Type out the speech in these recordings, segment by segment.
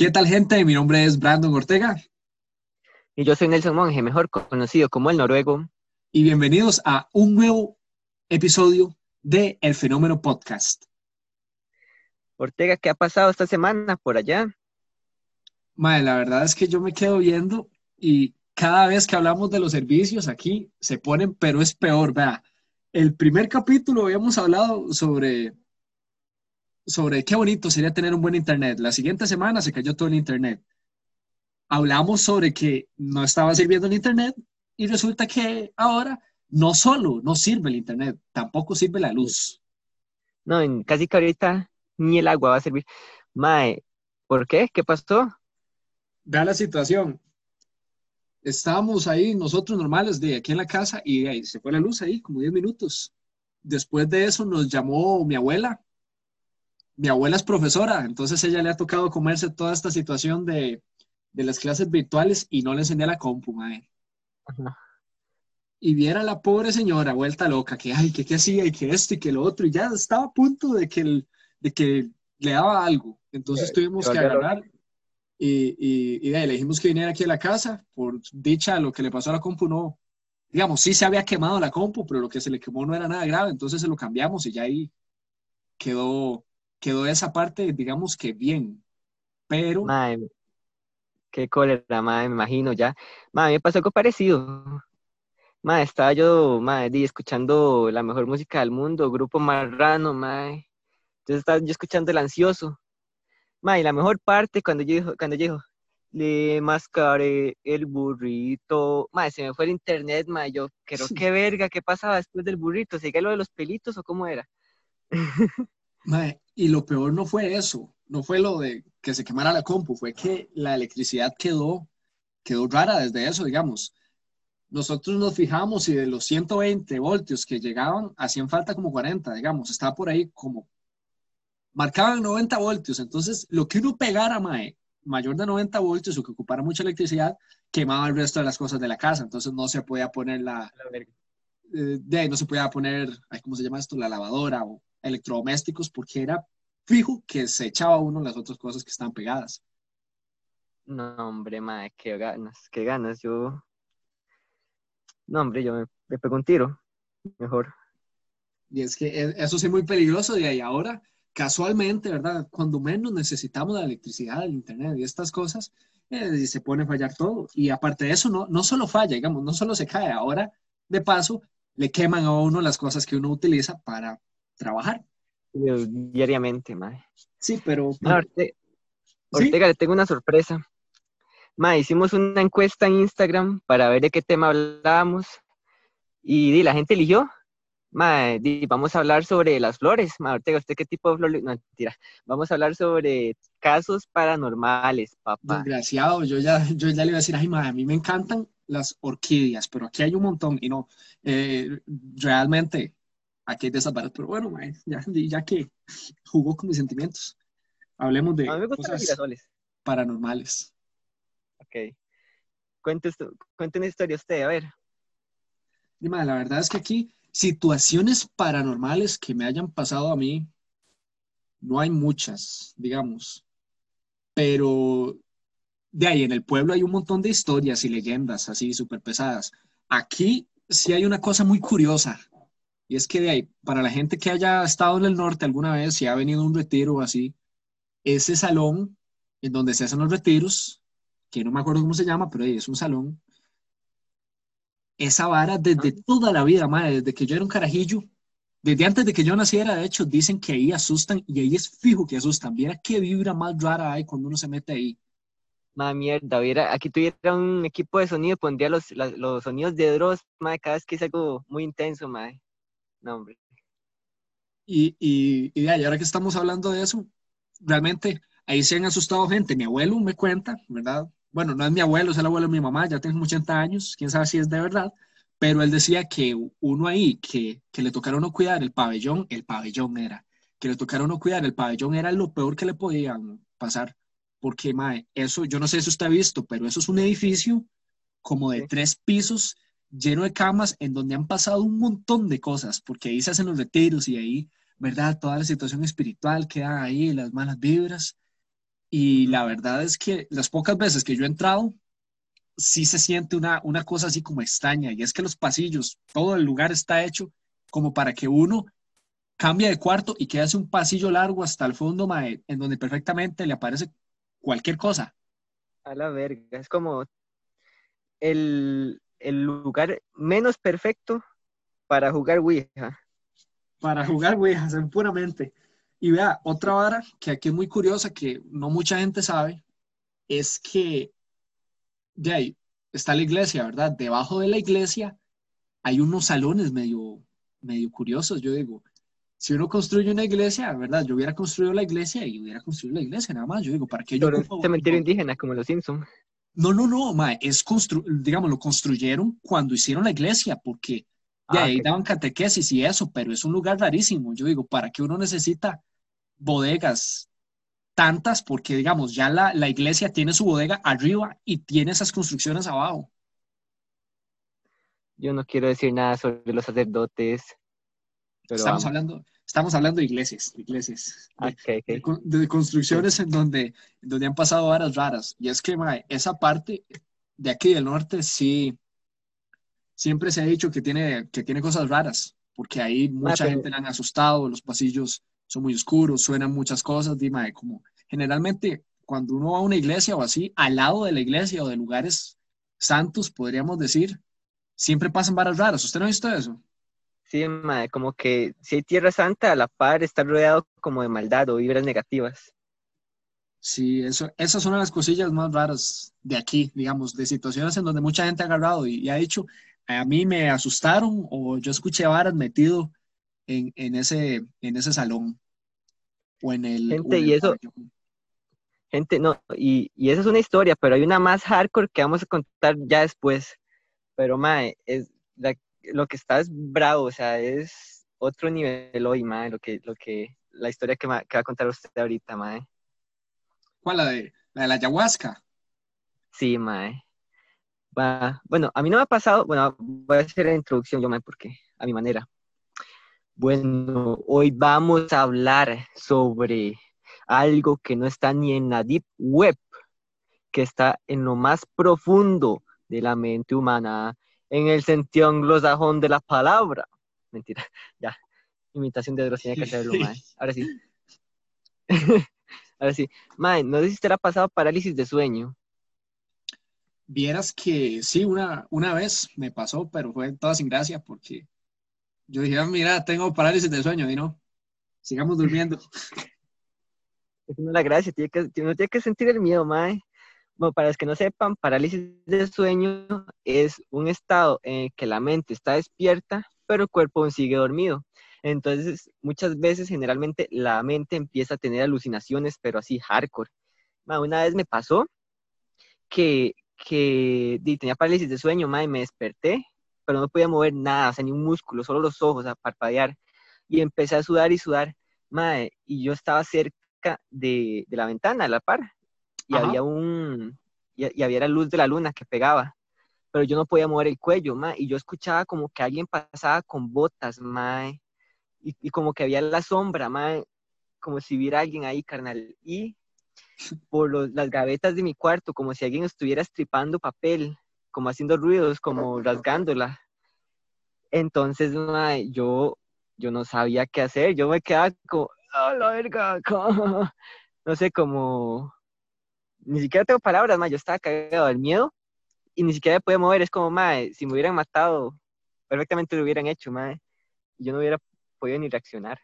¿Qué tal gente? Mi nombre es Brandon Ortega. Y yo soy Nelson Monge, mejor conocido como el noruego. Y bienvenidos a un nuevo episodio de El Fenómeno Podcast. Ortega, ¿qué ha pasado esta semana por allá? Madre, la verdad es que yo me quedo viendo y cada vez que hablamos de los servicios aquí se ponen, pero es peor, vea. El primer capítulo habíamos hablado sobre sobre qué bonito sería tener un buen internet. La siguiente semana se cayó todo el internet. Hablamos sobre que no estaba sirviendo el internet y resulta que ahora no solo no sirve el internet, tampoco sirve la luz. No, casi que ahorita ni el agua va a servir. Mae, ¿por qué? ¿Qué pasó? Vea la situación. Estábamos ahí nosotros normales de aquí en la casa y ahí se fue la luz ahí como 10 minutos. Después de eso nos llamó mi abuela mi abuela es profesora, entonces ella le ha tocado comerse toda esta situación de, las clases virtuales y no le encendía la compu, madre. Y viera a la pobre señora vuelta loca, que ay, que qué hacía y que esto y que lo otro, y ya estaba a punto de que, de que le daba algo. Entonces tuvimos que agarrar y, y, le dijimos que viniera aquí a la casa. Por dicha, lo que le pasó a la compu no, digamos, sí se había quemado la compu, pero lo que se le quemó no era nada grave, entonces se lo cambiamos y ya ahí quedó, quedó esa parte, digamos que bien, pero... Madre, qué cólera, madre, me imagino ya. Madre, me pasó algo parecido. Madre, estaba yo, madre, escuchando la mejor música del mundo, Grupo Marrano, madre. Entonces estaba yo escuchando El Ansioso. Madre, la mejor parte cuando yo dijo, cuando yo dijo, le mascaré el burrito. Madre, se me fue el internet, madre. Yo, creo qué verga, ¿qué pasaba después del burrito? ¿Sigue lo de los pelitos o cómo era? y lo peor no fue eso, no fue lo de que se quemara la compu, fue que la electricidad quedó, quedó rara desde eso, digamos. Nosotros nos fijamos y de los 120 voltios que llegaban, hacían falta como 40, digamos, estaba por ahí como, marcaban 90 voltios, entonces lo que uno pegara, mae, mayor de 90 voltios o que ocupara mucha electricidad, quemaba el resto de las cosas de la casa, entonces no se podía poner la... Eh, de ahí no se podía poner, ¿cómo se llama esto? La lavadora o electrodomésticos porque era fijo que se echaba uno las otras cosas que estaban pegadas. No, hombre, madre, qué ganas, qué ganas. Yo. No, hombre, yo me, pego un tiro. Mejor. Y es que e, eso es muy peligroso de ahí ahora, casualmente, ¿verdad? Cuando menos necesitamos la electricidad, el internet y estas cosas, eh, se pone a fallar todo. Y aparte de eso, no, no solo falla, digamos, no solo se cae, ahora, de paso, le queman a uno las cosas que uno utiliza para trabajar. Diariamente, madre. Sí, pero... Ortega, le tengo una sorpresa. Ma, hicimos una encuesta en Instagram para ver de qué tema hablábamos y, la gente eligió. Ma, vamos a hablar sobre las flores. Ma, Ortega, ¿usted qué tipo de flores? No, mentira. Vamos a hablar sobre casos paranormales, papá. Desgraciado, yo ya, yo ya le iba a decir, ay, ma, a mí me encantan las orquídeas, pero aquí hay un montón y no, eh, realmente aquí hay desaparecer, pero bueno, ya, ya que jugó con mis sentimientos, hablemos de cosas paranormales. Ok. Cuente, cuente una historia usted, a ver. Dime, la verdad es que aquí situaciones paranormales que me hayan pasado a mí, no hay muchas, digamos. Pero de ahí en el pueblo hay un montón de historias y leyendas así súper pesadas. Aquí sí hay una cosa muy curiosa y es que de ahí, para la gente que haya estado en el norte alguna vez, si ha venido un retiro o así, ese salón en donde se hacen los retiros, que no me acuerdo cómo se llama, pero ahí es un salón, esa vara desde toda la vida, madre, desde que yo era un carajillo, desde antes de que yo naciera, de hecho, dicen que ahí asustan y ahí es fijo que asustan. Viera qué vibra más rara hay cuando uno se mete ahí. Madre mierda, viera, aquí tuviera un equipo de sonido, pondría los, los sonidos de Dross, madre, cada vez que es algo muy intenso, madre. No, hombre. Y, y, y, ahora que estamos hablando de eso, realmente ahí se han asustado gente. Mi abuelo me cuenta, ¿verdad? Bueno, no es mi abuelo, es el abuelo de mi mamá, ya tengo 80 años, quién sabe si es de verdad, pero él decía que uno ahí, que, que le tocaron no cuidar el pabellón, el pabellón era, que le tocaron no cuidar el pabellón era lo peor que le podían pasar, porque, mae, eso, yo no sé si usted ha visto, pero eso es un edificio como de tres pisos lleno de camas en donde han pasado un montón de cosas, porque ahí se hacen los retiros y ahí, ¿verdad? Toda la situación espiritual queda ahí, las malas vibras. Y la verdad es que las pocas veces que yo he entrado, sí se siente una, una cosa así como extraña. Y es que los pasillos, todo el lugar está hecho como para que uno cambie de cuarto y que hace un pasillo largo hasta el fondo, mae, en donde perfectamente le aparece cualquier cosa. A la verga, es como el, el lugar menos perfecto para jugar Ouija. Para jugar Ouija, puramente. Y vea, otra vara que aquí es muy curiosa, que no mucha gente sabe, es que de ahí está la iglesia, ¿verdad? Debajo de la iglesia hay unos salones medio, medio curiosos, yo digo. Si uno construye una iglesia, ¿verdad? Yo hubiera construido la iglesia y hubiera construido la iglesia, nada más. Yo digo, ¿para qué yo... un cementerio indígena como los Simpsons. No, no, no, ma, es constru digamos, lo construyeron cuando hicieron la iglesia, porque de ah, ahí daban catequesis y eso, pero es un lugar rarísimo. Yo digo, ¿para qué uno necesita bodegas tantas? Porque, digamos, ya la, la iglesia tiene su bodega arriba y tiene esas construcciones abajo. Yo no quiero decir nada sobre los sacerdotes. Estamos, hablando, estamos hablando de iglesias, de iglesias, de, construcciones en donde, donde han pasado varas raras. Y es que esa parte de aquí del norte sí, siempre se ha dicho que tiene, que tiene cosas raras, porque ahí mucha gente le han asustado, los pasillos son muy oscuros, suenan muchas cosas, dime, como generalmente cuando uno va a una iglesia o así, al lado de la iglesia o de lugares santos, podríamos decir, siempre pasan varas raras. ¿Usted no ha visto eso? Sí, como que si hay Tierra Santa, a la par está rodeado como de maldad o vibras negativas. Sí, eso, esas son las cosillas más raras de aquí, digamos, de situaciones en donde mucha gente ha agarrado y, ha dicho, a mí me asustaron o yo escuché varas metido en, en, ese, en ese salón o en el... Gente, y eso... Gente, no, y, y esa es una historia, pero hay una más hardcore que vamos a contar ya después. Pero, mae, es, la, lo que está es bravo, o sea, es otro nivel hoy, mae, lo que, lo que, la historia que, va a contar usted ahorita, mae. ¿Cuál? La de la, de la ayahuasca. Sí, mae. Va. Bueno, a mí no me ha pasado, bueno, voy a hacer la introducción yo, mae, porque a mi manera. Bueno, hoy vamos a hablar sobre algo que no está ni en la deep web, que está en lo más profundo de la mente humana en el sentido anglosajón de la palabra. Mentira, ya. Imitación de Drosina que hacerlo, mae. Ahora sí. Ahora sí. Mae, ¿no sé si te ha pasado parálisis de sueño? Vieras que sí, una, una vez me pasó, pero fue toda sin gracia porque yo dije, ah, mira, tengo parálisis de sueño y no, sigamos durmiendo. Es una gracia, tiene que, no tiene que sentir el miedo, mae. Para los que no sepan, parálisis de sueño es un estado en que la mente está despierta, pero el cuerpo sigue dormido. Entonces, muchas veces, generalmente, la mente empieza a tener alucinaciones, pero así hardcore. una vez me pasó que, que tenía parálisis de sueño, y me desperté, pero no podía mover nada, o sea, ni un músculo, solo los ojos a parpadear. Y empecé a sudar y sudar, madre, y yo estaba cerca de, de la ventana, a la par, y había un, y, había la luz de la luna que pegaba, pero yo no podía mover el cuello, ma, y yo escuchaba como que alguien pasaba con botas, ma, y, y como que había la sombra, ma, como si hubiera alguien ahí, carnal, y por las gavetas de mi cuarto, como si alguien estuviera estripando papel, como haciendo ruidos, como rasgándola. Entonces, ma, yo, yo no sabía qué hacer, yo me quedaba como, oh, la verga, no sé, como, ni siquiera tengo palabras, ma, yo estaba cagado del miedo y ni siquiera me podía mover, es como, ma, si me hubieran matado, perfectamente lo hubieran hecho, ma, y yo no hubiera podido ni reaccionar.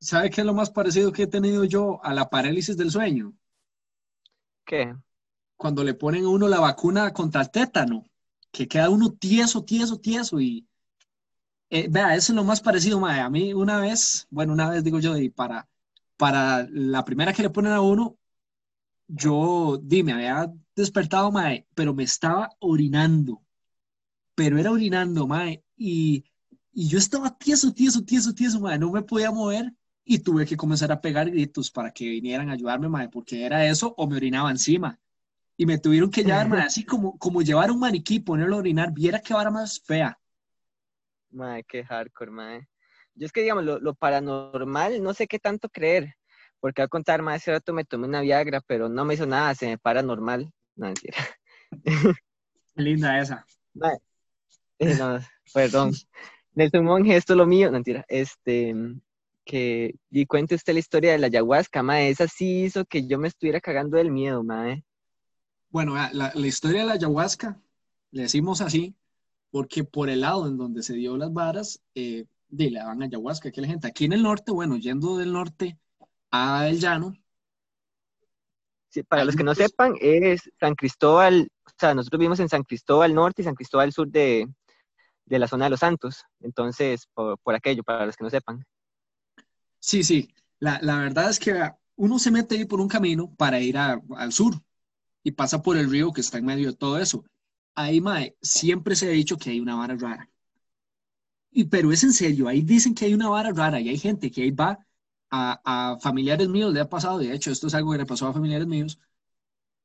¿Sabe qué es lo más parecido que he tenido yo a la parálisis del sueño? ¿Qué? Cuando le ponen a uno la vacuna contra el tétano, que queda uno tieso, tieso, tieso y... Eh, vea, eso es lo más parecido, ma. A mí una vez, bueno, una vez digo yo, y para, para la primera que le ponen a uno, yo, dime, había despertado, mae, pero me estaba orinando. Pero era orinando, mae, y, y yo estaba tieso, tieso, tieso, tieso, mae, no me podía mover y tuve que comenzar a pegar gritos para que vinieran a ayudarme, mae, porque era eso o me orinaba encima. Y me tuvieron que llevar, mae, así como, como llevar un maniquí, ponerlo a orinar, viera qué vara más fea. Mae, qué hardcore, mae. Yo es que, digamos, lo, lo paranormal, no sé qué tanto creer, porque a contar, más ese rato me tomé una Viagra, pero no me hizo nada, se me para normal. No, mentira. Linda esa. Eh, no, perdón. Nelson Monge, esto es lo mío. No, mentira. Este, que, y cuente usted la historia de la ayahuasca, mae. Esa sí hizo que yo me estuviera cagando del miedo, mae. Bueno, la, la historia de la ayahuasca, le decimos así, porque por el lado en donde se dio las varas, eh, de la van ayahuasca, que la gente aquí en el norte, bueno, yendo del norte a el llano. Sí, para los que no sepan, es San Cristóbal, o sea, nosotros vivimos en San Cristóbal Norte y San Cristóbal Sur de, de la zona de los Santos, entonces, por, por aquello, para los que no sepan. Sí, sí, la, la, verdad es que uno se mete ahí por un camino para ir a, al sur y pasa por el río que está en medio de todo eso. Ahí, mae, siempre se ha dicho que hay una vara rara. Y, pero es en serio, ahí dicen que hay una vara rara y hay gente que ahí va a, a familiares míos, le ha pasado, de hecho, esto es algo que le pasó a familiares míos.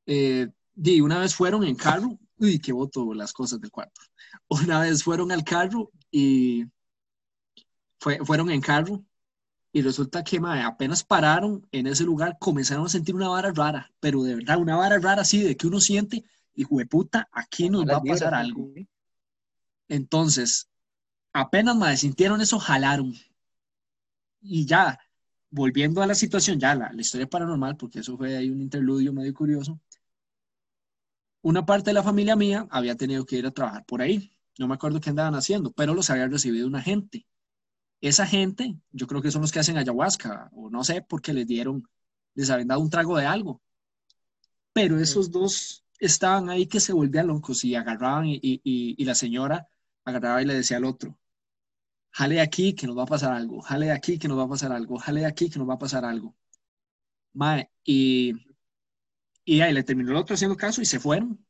Eh, y una vez fueron en carro, uy, qué voto las cosas del cuarto. Una vez fueron al carro y fue, fueron en carro y resulta que mae, apenas pararon en ese lugar, comenzaron a sentir una vara rara, pero de verdad, una vara rara así, de que uno siente, de puta, aquí nos va a pasar algo. Entonces, apenas me sintieron eso, jalaron. Y ya, volviendo a la situación, ya la, la, historia paranormal, porque eso fue ahí un interludio medio curioso. Una parte de la familia mía había tenido que ir a trabajar por ahí. No me acuerdo qué andaban haciendo, pero los había recibido una gente. Esa gente, yo creo que son los que hacen ayahuasca, o no sé, porque les dieron, les habían dado un trago de algo. Pero esos dos estaban ahí que se volvían locos y agarraban y, y, y la señora agarraba y le decía al otro, jale aquí que nos va a pasar algo, jale aquí que nos va a pasar algo, jale aquí que nos va a pasar algo. Mae, y, y ahí le terminó el otro haciendo caso y se fueron.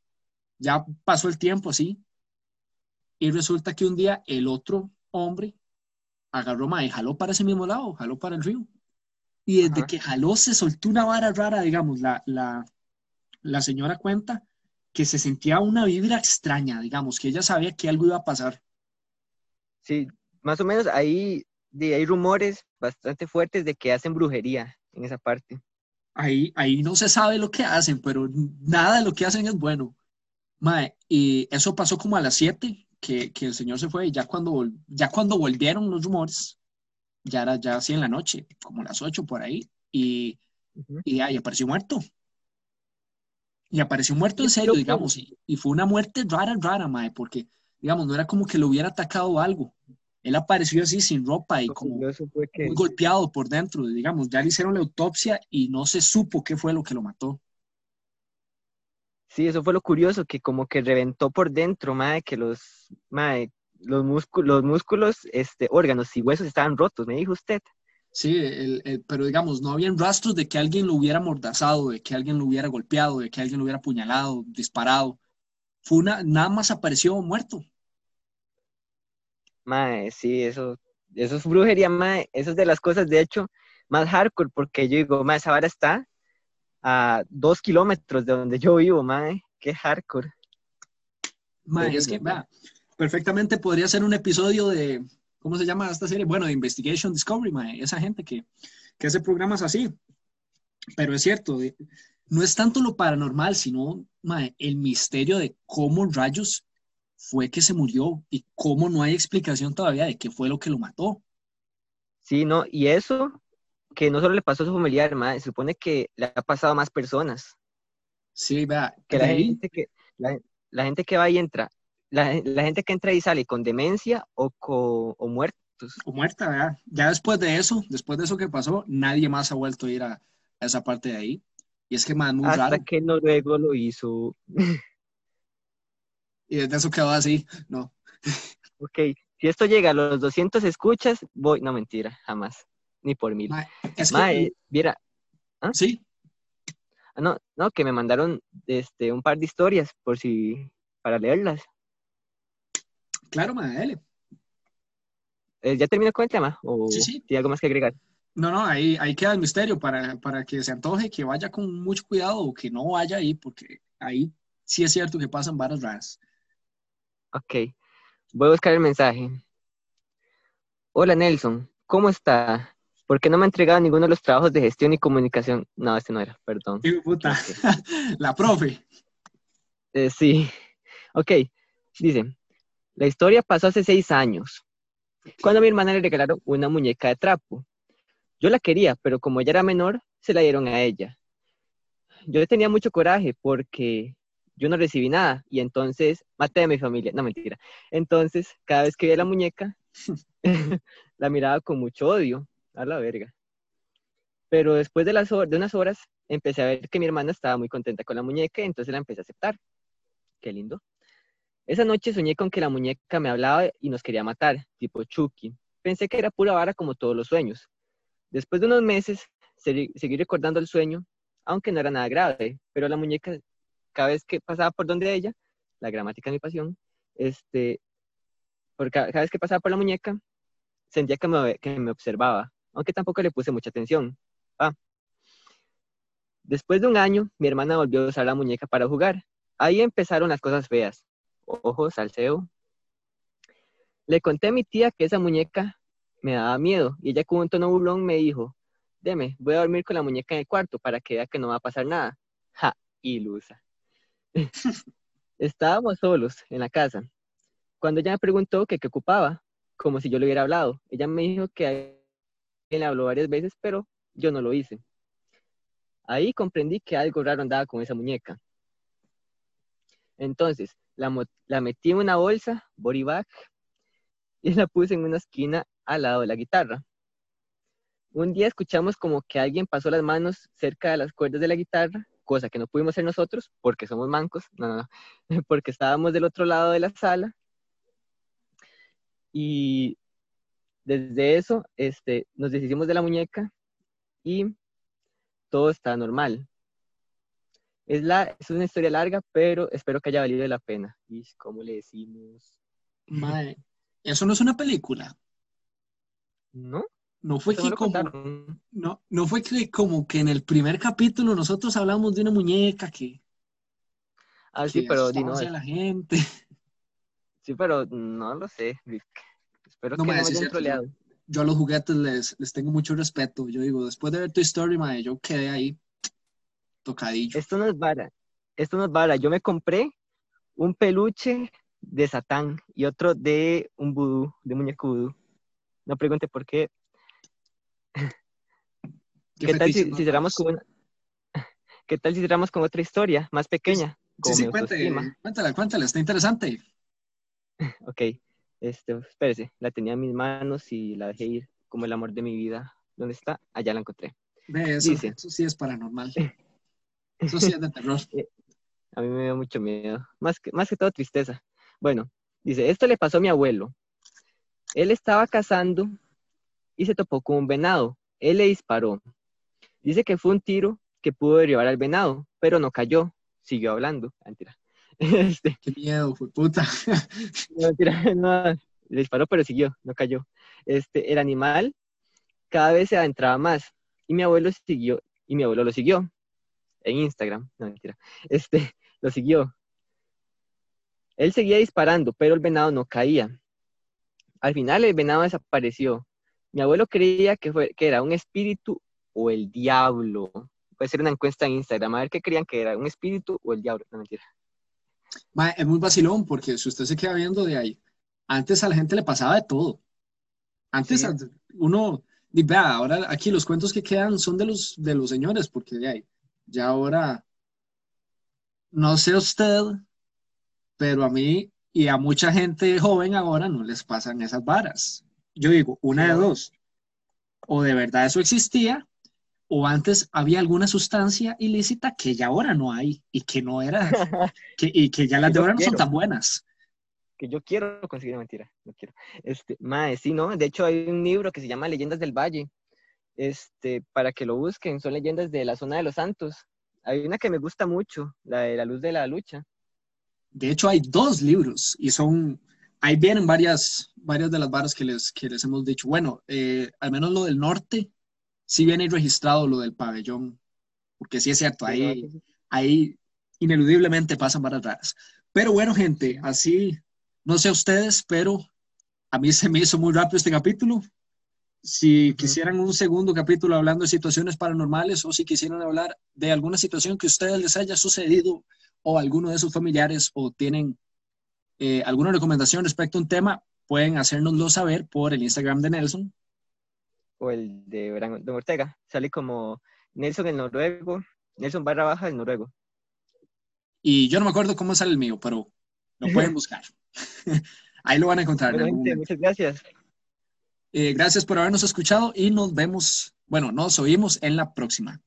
Ya pasó el tiempo así. Y resulta que un día el otro hombre agarró, mae, jaló para ese mismo lado, jaló para el río. Y desde Ajá. que jaló se soltó una vara rara, digamos, la, la, la señora cuenta que se sentía una vibra extraña, digamos, que ella sabía que algo iba a pasar. Sí, más o menos ahí hay rumores bastante fuertes de que hacen brujería en esa parte. Ahí, ahí no se sabe lo que hacen, pero nada de lo que hacen es bueno. Mae, y eso pasó como a las 7 que, que, el señor se fue y ya cuando, ya cuando volvieron los rumores, ya era ya así en la noche, como las 8 por ahí, y, uh -huh. y ahí apareció muerto. Y apareció muerto en serio, digamos, y, y, fue una muerte rara, rara, mae, porque, digamos, no era como que lo hubiera atacado algo él apareció así sin ropa y como que... muy golpeado por dentro, digamos, ya le hicieron la autopsia y no se supo qué fue lo que lo mató. Sí, eso fue lo curioso, que como que reventó por dentro, madre, que los, madre, los, músculos, los músculos, este, órganos y huesos estaban rotos, me dijo usted. Sí, el, el, pero digamos, no habían rastros de que alguien lo hubiera mordazado, de que alguien lo hubiera golpeado, de que alguien lo hubiera apuñalado, disparado. Fue una, nada más apareció muerto. Mae, sí, eso, eso es brujería, mae. Eso es de las cosas, de hecho, más hardcore, porque yo digo, mae, esa vara está a dos kilómetros de donde yo vivo, mae. Qué hardcore. Mae, es que, va, perfectamente podría ser un episodio de, ¿cómo se llama esta serie? Bueno, de Investigation Discovery, mae. Esa gente que, que hace programas así. Pero es cierto, no es tanto lo paranormal, sino, mae, el misterio de cómo rayos fue que se murió y cómo no hay explicación todavía de qué fue lo que lo mató. Sí, no, y eso que no solo le pasó a su familiar, ma, se supone que le ha pasado a más personas. Sí, vea. Que la gente que, la, la, gente que va y entra, la, la, gente que entra y sale con demencia o, con, o muertos. O muerta, vea. Ya después de eso, después de eso que pasó, nadie más ha vuelto a ir a, a esa parte de ahí. Y es que, más muy Hasta raro. que Noruego lo hizo. y desde eso quedó así, no. Ok, si esto llega a los 200 escuchas, voy, no mentira, jamás, ni por mil. Ma, es que, eh, mira, ¿ah? sí, Ah, no, no, que me mandaron este, un par de historias por si, para leerlas. claro, ma, dale. Eh, ¿Ya terminó con el tema? ¿O Sí, sí. tiene algo más que agregar? No, no, ahí, ahí queda el misterio para, para que se antoje, que vaya con mucho cuidado o que no vaya ahí, porque ahí sí es cierto que pasan varas raras. Ok, voy a buscar el mensaje. Hola Nelson, ¿cómo está? ¿Por qué no me ha entregado ninguno de los trabajos de gestión y comunicación? No, este no era, perdón. La profe. Eh, sí. Ok, dice, la historia pasó hace seis años, cuando a mi hermana le regalaron una muñeca de trapo. Yo la quería, pero como ella era menor, se la dieron a ella. Yo tenía mucho coraje porque yo no recibí nada y entonces maté a mi familia. No, mentira. Entonces, cada vez que veía la muñeca, la miraba con mucho odio. A la verga. Pero después de, las de unas horas, empecé a ver que mi hermana estaba muy contenta con la muñeca y entonces la empecé a aceptar. Qué lindo. Esa noche soñé con que la muñeca me hablaba y nos quería matar, tipo Chucky. Pensé que era pura vara como todos los sueños. Después de unos meses, seguí recordando el sueño, aunque no era nada grave, pero la muñeca, cada vez que pasaba por donde ella, la gramática de mi pasión, este, por cada, vez que pasaba por la muñeca, sentía que me, que me observaba, aunque tampoco le puse mucha atención. Ah. Después de un año, mi hermana volvió a usar la muñeca para jugar. Ahí empezaron las cosas feas. Ojos, salseo. Le conté a mi tía que esa muñeca me daba miedo y ella con un tono burlón me dijo, deme, voy a dormir con la muñeca en el cuarto para que vea que no va a pasar nada. Ja, ilusa. Estábamos solos en la casa. Cuando ella me preguntó que qué ocupaba, como si yo le hubiera hablado, ella me dijo que le habló varias veces, pero yo no lo hice. Ahí comprendí que algo raro andaba con esa muñeca. Entonces, la, metí en una bolsa, body y la puse en una esquina al lado de la guitarra. Un día escuchamos como que alguien pasó las manos cerca de las cuerdas de la guitarra, cosa que no pudimos hacer nosotros porque somos mancos, no, no, no, porque estábamos del otro lado de la sala. Y desde eso, este, nos deshicimos de la muñeca y todo está normal. Es, la, es una historia larga, pero espero que haya valido la pena. ¿Y cómo le decimos? Mae, eso no es una película. ¿No? No fue que como, no, no fue que como que en el primer capítulo nosotros hablamos de una muñeca que. Ah, sí, pero no, la gente. Sí, pero no lo sé, Espero que no me hayan troleado. Yo a los juguetes les, les tengo mucho respeto. Yo digo, después de ver tu story, madre, yo quedé ahí tocadillo. Esto no es vara. Esto no es vara. Yo me compré un peluche de Satán y otro de un vudú, de muñeco vudú. No pregunte por qué. ¿Qué, tal si, cerramos con una... ¿Qué tal si cerramos con otra historia más pequeña? Sí, sí, cuéntala, cuéntala, está interesante. Ok, este, espérese, la tenía en mis manos y la dejé ir como el amor de mi vida. ¿Dónde está? Allá la encontré. eso, Dice, eso sí es paranormal. Eso sí es de terror. Eh, a mí me dio mucho miedo, más que, más que todo tristeza. Bueno, dice, esto le pasó a mi abuelo. Él estaba cazando y se topó con un venado. Él le disparó. Dice que fue un tiro que pudo derribar al venado, pero no cayó. Siguió hablando. Mentira. Este, Qué miedo, fue puta. no, no, le disparó, pero siguió, no cayó. Este, el animal cada vez se adentraba más y mi abuelo siguió, y mi abuelo lo siguió en Instagram, no mentira, este, lo siguió. Él seguía disparando, pero el venado no caía. Al final el venado desapareció. Mi abuelo creía que, fue, que era un espíritu o el diablo. Puede ser una encuesta en Instagram, a ver qué creían que era, un espíritu o el diablo. No mentira es muy vacilón porque si usted se queda viendo de ahí, antes a la gente le pasaba de todo. Antes uno, vea, ahora aquí los cuentos que quedan son de los, de los señores, porque de ahí, ya ahora, no sé usted, pero a mí y a mucha gente joven ahora no les pasan esas varas. Yo digo, una de dos, o de verdad eso existía, o antes había alguna sustancia ilícita que ya ahora no hay y que no era, que, y que ya las de ahora no son tan buenas. Que yo quiero conseguir mentira, no quiero. Este, mae, sí, ¿no? De hecho hay un libro que se llama Leyendas del Valle, este, para que lo busquen, son leyendas de la zona de los santos. Hay una que me gusta mucho, la de la luz de la lucha. De hecho hay dos libros y son, ahí vienen varias, varias de las varas que les, que les hemos dicho. Bueno, eh, al menos lo del norte, sí viene registrado lo del pabellón, porque sí es cierto, ahí, ahí ineludiblemente pasan varas raras. Pero bueno, gente, así, no sé ustedes, pero a mí se me hizo muy rápido este capítulo. si quisieran un segundo capítulo hablando de situaciones paranormales o si quisieran hablar de alguna situación que a ustedes les haya sucedido o alguno de sus familiares o tienen eh, alguna recomendación respecto a un tema, pueden hacérnoslo saber por el Instagram de Nelson. O el de Brandon Ortega. Sale como Nelson el noruego, Nelson barra baja el noruego. Y yo no me acuerdo cómo sale el mío, pero lo pueden buscar. Ahí lo van a encontrar. muchas gracias. Eh, gracias por habernos escuchado y nos vemos, bueno, nos oímos en la próxima.